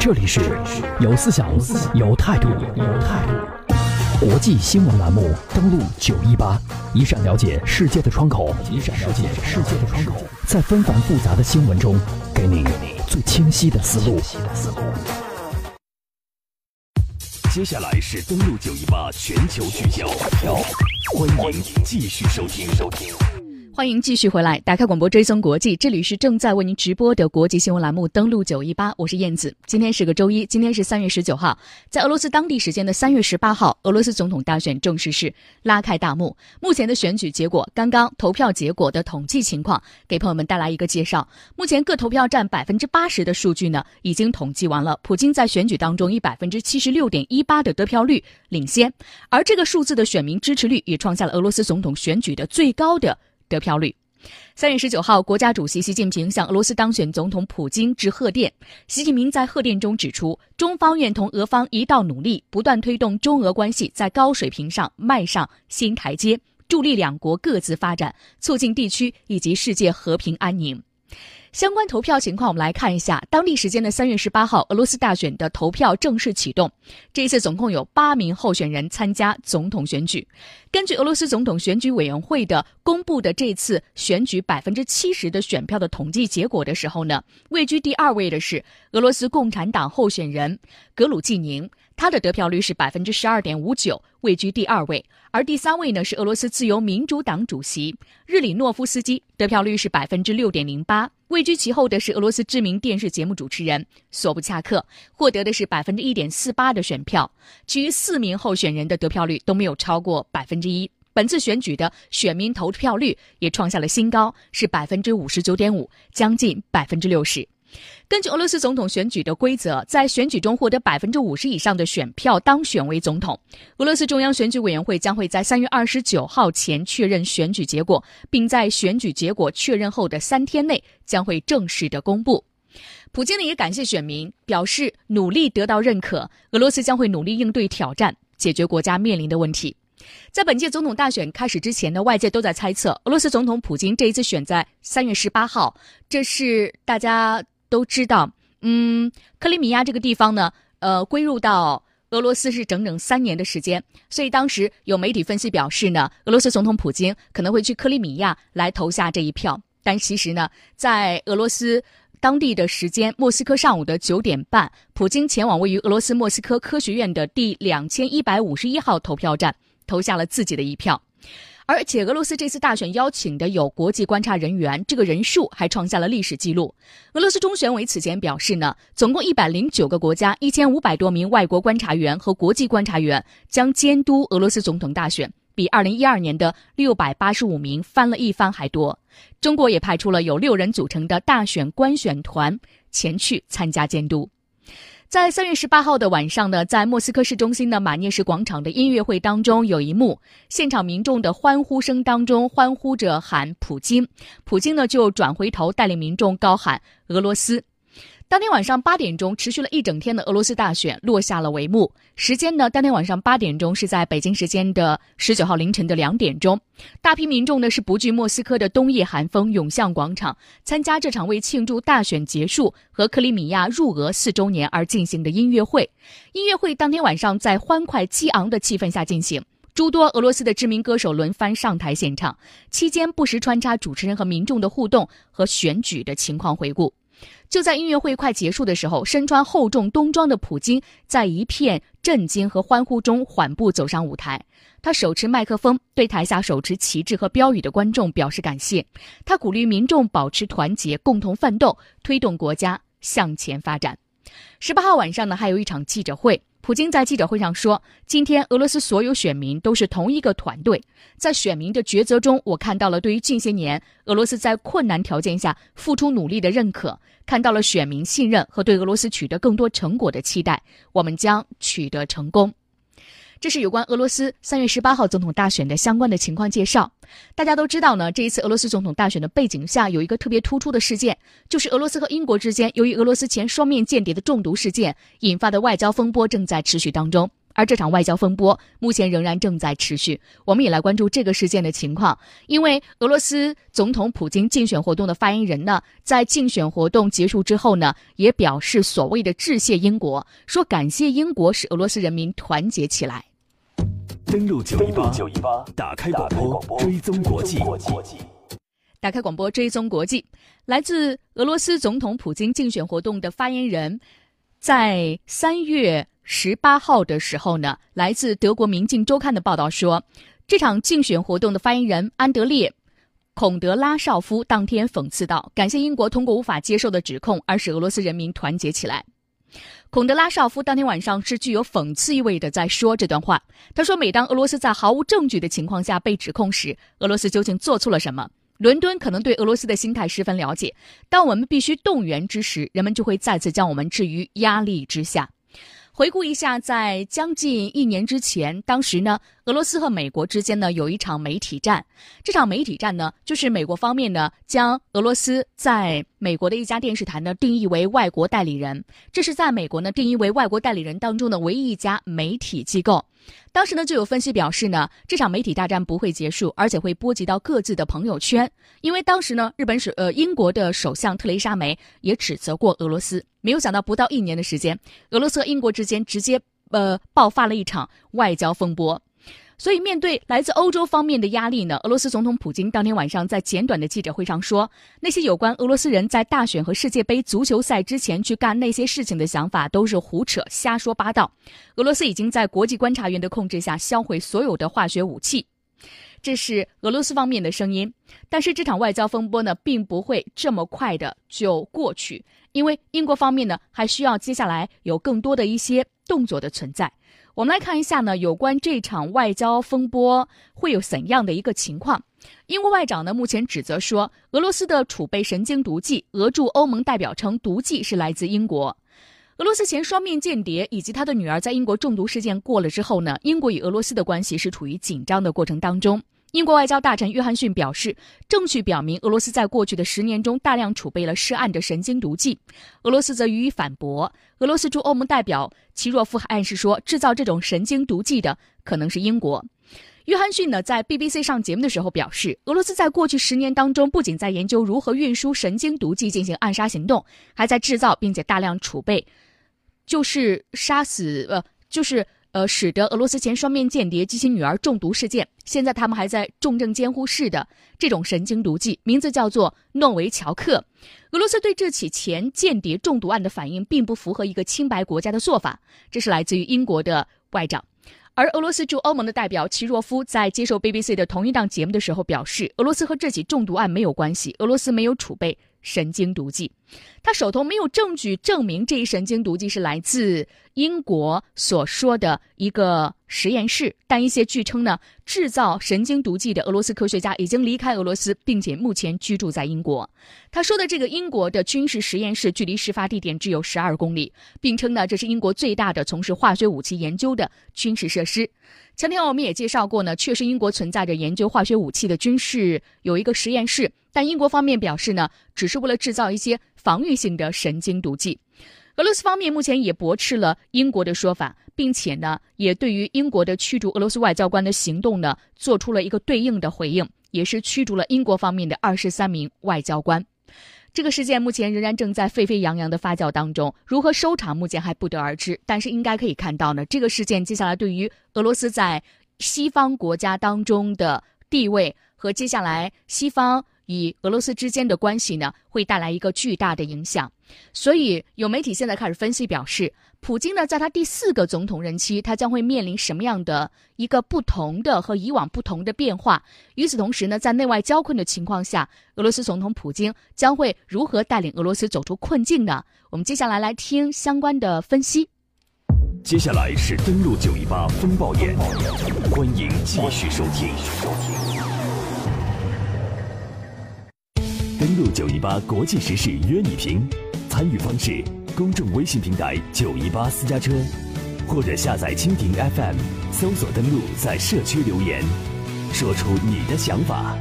这里是有思想、有态度、有态度国际新闻栏目，登录九一八，一扇了解世界的窗口，一扇了解世界的窗口，在纷繁复杂的新闻中，给你最清晰的思路。接下来是登录九一八全球聚焦，欢迎继续收听收听。欢迎继续回来，打开广播追踪国际，这里是正在为您直播的国际新闻栏目，登录九一八，我是燕子。今天是个周一，今天是三月十九号，在俄罗斯当地时间的三月十八号，俄罗斯总统大选正式是拉开大幕。目前的选举结果，刚刚投票结果的统计情况，给朋友们带来一个介绍。目前各投票站百分之八十的数据呢，已经统计完了。普京在选举当中以百分之七十六点一八的得票率领先，而这个数字的选民支持率也创下了俄罗斯总统选举的最高的。得票率。三月十九号，国家主席习近平向俄罗斯当选总统普京致贺电。习近平在贺电中指出，中方愿同俄方一道努力，不断推动中俄关系在高水平上迈上新台阶，助力两国各自发展，促进地区以及世界和平安宁。相关投票情况，我们来看一下。当地时间的三月十八号，俄罗斯大选的投票正式启动。这一次总共有八名候选人参加总统选举。根据俄罗斯总统选举委员会的公布的这次选举百分之七十的选票的统计结果的时候呢，位居第二位的是俄罗斯共产党候选人格鲁季宁。他的得票率是百分之十二点五九，位居第二位。而第三位呢是俄罗斯自由民主党主席日里诺夫斯基，得票率是百分之六点零八。位居其后的是俄罗斯知名电视节目主持人索布恰克，获得的是百分之一点四八的选票。其余四名候选人的得票率都没有超过百分之一。本次选举的选民投票率也创下了新高，是百分之五十九点五，将近百分之六十。根据俄罗斯总统选举的规则，在选举中获得百分之五十以上的选票当选为总统。俄罗斯中央选举委员会将会在三月二十九号前确认选举结果，并在选举结果确认后的三天内将会正式的公布。普京呢也感谢选民，表示努力得到认可，俄罗斯将会努力应对挑战，解决国家面临的问题。在本届总统大选开始之前呢，外界都在猜测俄罗斯总统普京这一次选在三月十八号，这是大家。都知道，嗯，克里米亚这个地方呢，呃，归入到俄罗斯是整整三年的时间，所以当时有媒体分析表示呢，俄罗斯总统普京可能会去克里米亚来投下这一票。但其实呢，在俄罗斯当地的时间莫斯科上午的九点半，普京前往位于俄罗斯莫斯科科学院的第两千一百五十一号投票站，投下了自己的一票。而且，俄罗斯这次大选邀请的有国际观察人员，这个人数还创下了历史记录。俄罗斯中选委此前表示呢，总共一百零九个国家、一千五百多名外国观察员和国际观察员将监督俄罗斯总统大选，比二零一二年的六百八十五名翻了一番还多。中国也派出了有六人组成的大选观选团前去参加监督。在三月十八号的晚上呢，在莫斯科市中心的马涅什广场的音乐会当中，有一幕，现场民众的欢呼声当中欢呼着喊普京，普京呢就转回头带领民众高喊俄罗斯。当天晚上八点钟，持续了一整天的俄罗斯大选落下了帷幕。时间呢，当天晚上八点钟是在北京时间的十九号凌晨的两点钟，大批民众呢是不惧莫斯科的冬夜寒风，涌向广场，参加这场为庆祝大选结束和克里米亚入俄四周年而进行的音乐会。音乐会当天晚上在欢快激昂的气氛下进行，诸多俄罗斯的知名歌手轮番上台献唱，期间不时穿插主持人和民众的互动和选举的情况回顾。就在音乐会快结束的时候，身穿厚重冬装的普京在一片震惊和欢呼中缓步走上舞台。他手持麦克风，对台下手持旗帜和标语的观众表示感谢。他鼓励民众保持团结，共同奋斗，推动国家向前发展。十八号晚上呢，还有一场记者会。普京在记者会上说：“今天俄罗斯所有选民都是同一个团队，在选民的抉择中，我看到了对于近些年俄罗斯在困难条件下付出努力的认可，看到了选民信任和对俄罗斯取得更多成果的期待。我们将取得成功。”这是有关俄罗斯三月十八号总统大选的相关的情况介绍。大家都知道呢，这一次俄罗斯总统大选的背景下有一个特别突出的事件，就是俄罗斯和英国之间由于俄罗斯前双面间谍的中毒事件引发的外交风波正在持续当中。而这场外交风波目前仍然正在持续。我们也来关注这个事件的情况，因为俄罗斯总统普京竞选活动的发言人呢，在竞选活动结束之后呢，也表示所谓的致谢英国，说感谢英国使俄罗斯人民团结起来。登录九一八，打开广播，追踪国际。打开广播，追踪国际。来自俄罗斯总统普京竞选活动的发言人，在三月。十八号的时候呢，来自德国《明镜周刊》的报道说，这场竞选活动的发言人安德烈·孔德拉绍夫当天讽刺道：“感谢英国通过无法接受的指控而使俄罗斯人民团结起来。”孔德拉绍夫当天晚上是具有讽刺意味的在说这段话。他说：“每当俄罗斯在毫无证据的情况下被指控时，俄罗斯究竟做错了什么？伦敦可能对俄罗斯的心态十分了解。当我们必须动员之时，人们就会再次将我们置于压力之下。”回顾一下，在将近一年之前，当时呢，俄罗斯和美国之间呢有一场媒体战。这场媒体战呢，就是美国方面呢将俄罗斯在美国的一家电视台呢定义为外国代理人，这是在美国呢定义为外国代理人当中的唯一一家媒体机构。当时呢，就有分析表示呢，这场媒体大战不会结束，而且会波及到各自的朋友圈。因为当时呢，日本首呃英国的首相特蕾莎梅也指责过俄罗斯。没有想到，不到一年的时间，俄罗斯和英国之间直接呃爆发了一场外交风波。所以，面对来自欧洲方面的压力呢，俄罗斯总统普京当天晚上在简短的记者会上说：“那些有关俄罗斯人在大选和世界杯足球赛之前去干那些事情的想法都是胡扯、瞎说八道。俄罗斯已经在国际观察员的控制下销毁所有的化学武器。”这是俄罗斯方面的声音。但是，这场外交风波呢，并不会这么快的就过去，因为英国方面呢，还需要接下来有更多的一些动作的存在。我们来看一下呢，有关这场外交风波会有怎样的一个情况？英国外长呢目前指责说，俄罗斯的储备神经毒剂。俄驻欧盟代表称，毒剂是来自英国。俄罗斯前双面间谍以及他的女儿在英国中毒事件过了之后呢，英国与俄罗斯的关系是处于紧张的过程当中。英国外交大臣约翰逊表示，证据表明俄罗斯在过去的十年中大量储备了涉案的神经毒剂。俄罗斯则予以反驳。俄罗斯驻欧盟代表齐若夫还暗示说，制造这种神经毒剂的可能是英国。约翰逊呢，在 BBC 上节目的时候表示，俄罗斯在过去十年当中，不仅在研究如何运输神经毒剂进行暗杀行动，还在制造并且大量储备，就是杀死呃，就是。呃，使得俄罗斯前双面间谍及其女儿中毒事件，现在他们还在重症监护室的这种神经毒剂，名字叫做诺维乔克。俄罗斯对这起前间谍中毒案的反应，并不符合一个清白国家的做法。这是来自于英国的外长，而俄罗斯驻欧盟的代表齐若夫在接受 BBC 的同一档节目的时候表示，俄罗斯和这起中毒案没有关系，俄罗斯没有储备。神经毒剂，他手头没有证据证明这一神经毒剂是来自英国所说的一个实验室，但一些据称呢，制造神经毒剂的俄罗斯科学家已经离开俄罗斯，并且目前居住在英国。他说的这个英国的军事实验室距离事发地点只有十二公里，并称呢这是英国最大的从事化学武器研究的军事设施。前天我们也介绍过呢，确实英国存在着研究化学武器的军事有一个实验室。但英国方面表示呢，只是为了制造一些防御性的神经毒剂。俄罗斯方面目前也驳斥了英国的说法，并且呢，也对于英国的驱逐俄罗斯外交官的行动呢，做出了一个对应的回应，也是驱逐了英国方面的二十三名外交官。这个事件目前仍然正在沸沸扬扬的发酵当中，如何收场目前还不得而知。但是应该可以看到呢，这个事件接下来对于俄罗斯在西方国家当中的地位和接下来西方。与俄罗斯之间的关系呢，会带来一个巨大的影响。所以有媒体现在开始分析表示，普京呢，在他第四个总统任期，他将会面临什么样的一个不同的和以往不同的变化？与此同时呢，在内外交困的情况下，俄罗斯总统普京将会如何带领俄罗斯走出困境呢？我们接下来来听相关的分析。接下来是登陆九一八风暴眼，欢迎继续收听。九一八国际时事约你评，参与方式：公众微信平台九一八私家车，或者下载蜻蜓 FM，搜索登录，在社区留言，说出你的想法。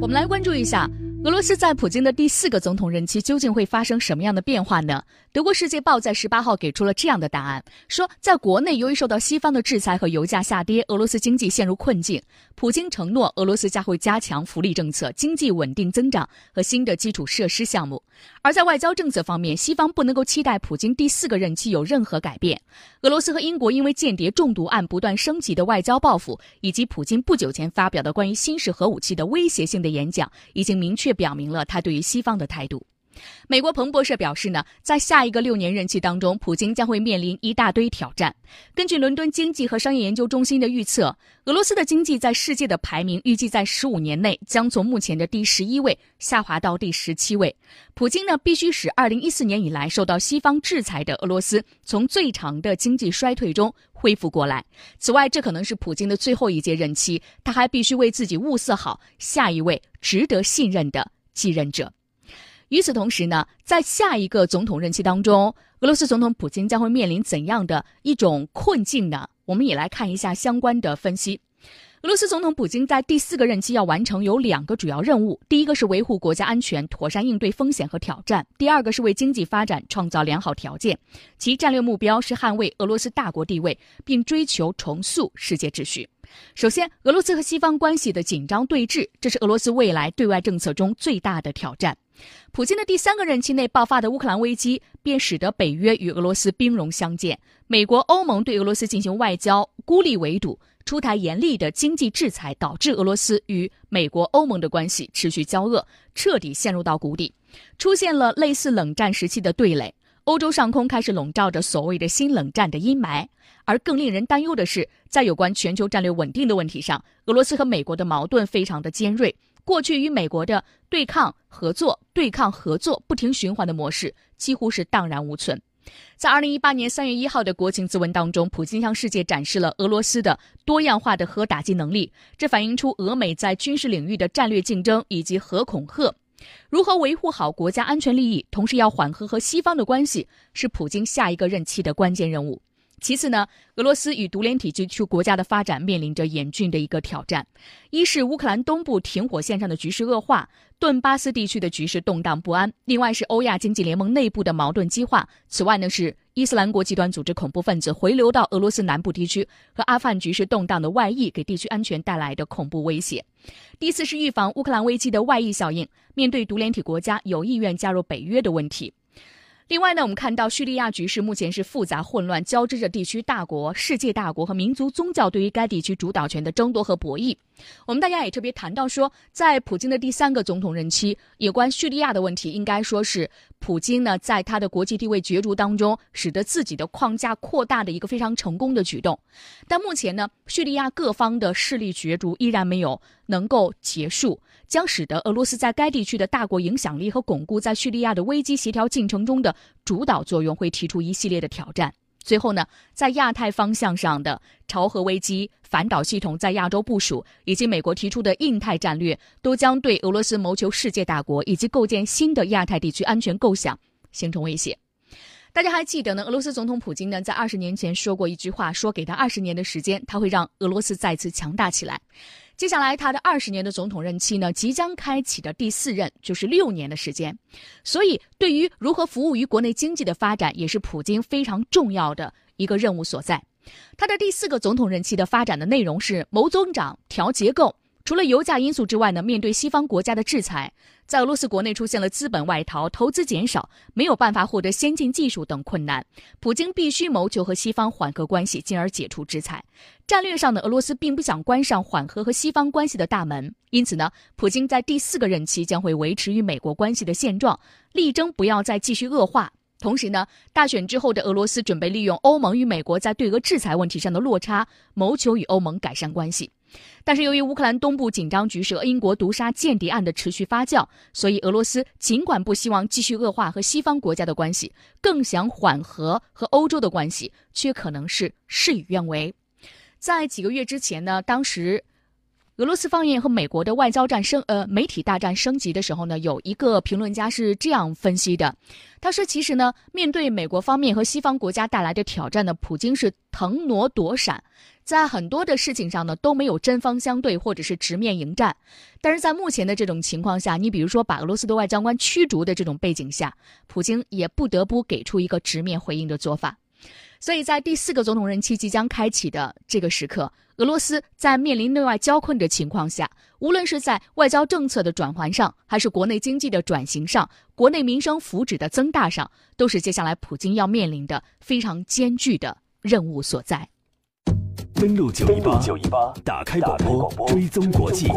我们来关注一下俄罗斯在普京的第四个总统任期究竟会发生什么样的变化呢？德国《世界报》在十八号给出了这样的答案：说，在国内由于受到西方的制裁和油价下跌，俄罗斯经济陷入困境。普京承诺，俄罗斯将会加强福利政策、经济稳定增长和新的基础设施项目。而在外交政策方面，西方不能够期待普京第四个任期有任何改变。俄罗斯和英国因为间谍中毒案不断升级的外交报复，以及普京不久前发表的关于新式核武器的威胁性的演讲，已经明确。这表明了他对于西方的态度。美国彭博社表示呢，在下一个六年任期当中，普京将会面临一大堆挑战。根据伦敦经济和商业研究中心的预测，俄罗斯的经济在世界的排名预计在十五年内将从目前的第十一位下滑到第十七位。普京呢，必须使二零一四年以来受到西方制裁的俄罗斯从最长的经济衰退中恢复过来。此外，这可能是普京的最后一届任期，他还必须为自己物色好下一位值得信任的继任者。与此同时呢，在下一个总统任期当中，俄罗斯总统普京将会面临怎样的一种困境呢？我们也来看一下相关的分析。俄罗斯总统普京在第四个任期要完成有两个主要任务：第一个是维护国家安全，妥善应对风险和挑战；第二个是为经济发展创造良好条件。其战略目标是捍卫俄罗斯大国地位，并追求重塑世界秩序。首先，俄罗斯和西方关系的紧张对峙，这是俄罗斯未来对外政策中最大的挑战。普京的第三个任期内爆发的乌克兰危机，便使得北约与俄罗斯兵戎相见。美国、欧盟对俄罗斯进行外交孤立围堵，出台严厉的经济制裁，导致俄罗斯与美国、欧盟的关系持续交恶，彻底陷入到谷底，出现了类似冷战时期的对垒。欧洲上空开始笼罩着所谓的新冷战的阴霾。而更令人担忧的是，在有关全球战略稳定的问题上，俄罗斯和美国的矛盾非常的尖锐。过去与美国的对抗合作、对抗合作不停循环的模式几乎是荡然无存。在二零一八年三月一号的国情咨文当中，普京向世界展示了俄罗斯的多样化的核打击能力，这反映出俄美在军事领域的战略竞争以及核恐吓。如何维护好国家安全利益，同时要缓和和西方的关系，是普京下一个任期的关键任务。其次呢，俄罗斯与独联体地区国家的发展面临着严峻的一个挑战：一是乌克兰东部停火线上的局势恶化，顿巴斯地区的局势动荡不安；另外是欧亚经济联盟内部的矛盾激化；此外呢是伊斯兰国极端组织恐怖分子回流到俄罗斯南部地区和阿富汗局势动荡的外溢给地区安全带来的恐怖威胁；第四是预防乌克兰危机的外溢效应，面对独联体国家有意愿加入北约的问题。另外呢，我们看到叙利亚局势目前是复杂混乱，交织着地区大国、世界大国和民族宗教对于该地区主导权的争夺和博弈。我们大家也特别谈到说，在普京的第三个总统任期，有关叙利亚的问题，应该说是普京呢在他的国际地位角逐当中，使得自己的框架扩大的一个非常成功的举动。但目前呢，叙利亚各方的势力角逐依然没有能够结束。将使得俄罗斯在该地区的大国影响力和巩固在叙利亚的危机协调进程中的主导作用，会提出一系列的挑战。最后呢，在亚太方向上的朝核危机、反导系统在亚洲部署，以及美国提出的印太战略，都将对俄罗斯谋求世界大国以及构建新的亚太地区安全构想形成威胁。大家还记得呢？俄罗斯总统普京呢，在二十年前说过一句话，说给他二十年的时间，他会让俄罗斯再次强大起来。接下来，他的二十年的总统任期呢，即将开启的第四任就是六年的时间，所以对于如何服务于国内经济的发展，也是普京非常重要的一个任务所在。他的第四个总统任期的发展的内容是谋增长、调结构。除了油价因素之外呢，面对西方国家的制裁，在俄罗斯国内出现了资本外逃、投资减少、没有办法获得先进技术等困难，普京必须谋求和西方缓和关系，进而解除制裁。战略上呢，俄罗斯并不想关上缓和和西方关系的大门，因此呢，普京在第四个任期将会维持与美国关系的现状，力争不要再继续恶化。同时呢，大选之后的俄罗斯准备利用欧盟与美国在对俄制裁问题上的落差，谋求与欧盟改善关系。但是由于乌克兰东部紧张局势和英国毒杀间谍案的持续发酵，所以俄罗斯尽管不希望继续恶化和西方国家的关系，更想缓和和欧洲的关系，却可能是事与愿违。在几个月之前呢，当时。俄罗斯方面和美国的外交战升呃媒体大战升级的时候呢，有一个评论家是这样分析的，他说：“其实呢，面对美国方面和西方国家带来的挑战呢，普京是腾挪躲闪，在很多的事情上呢都没有针锋相对或者是直面迎战。但是在目前的这种情况下，你比如说把俄罗斯的外交官驱逐的这种背景下，普京也不得不给出一个直面回应的做法。”所以在第四个总统任期即将开启的这个时刻，俄罗斯在面临内外交困的情况下，无论是在外交政策的转换上，还是国内经济的转型上，国内民生福祉的增大上，都是接下来普京要面临的非常艰巨的任务所在。登录九一八，打开广播，追踪国际。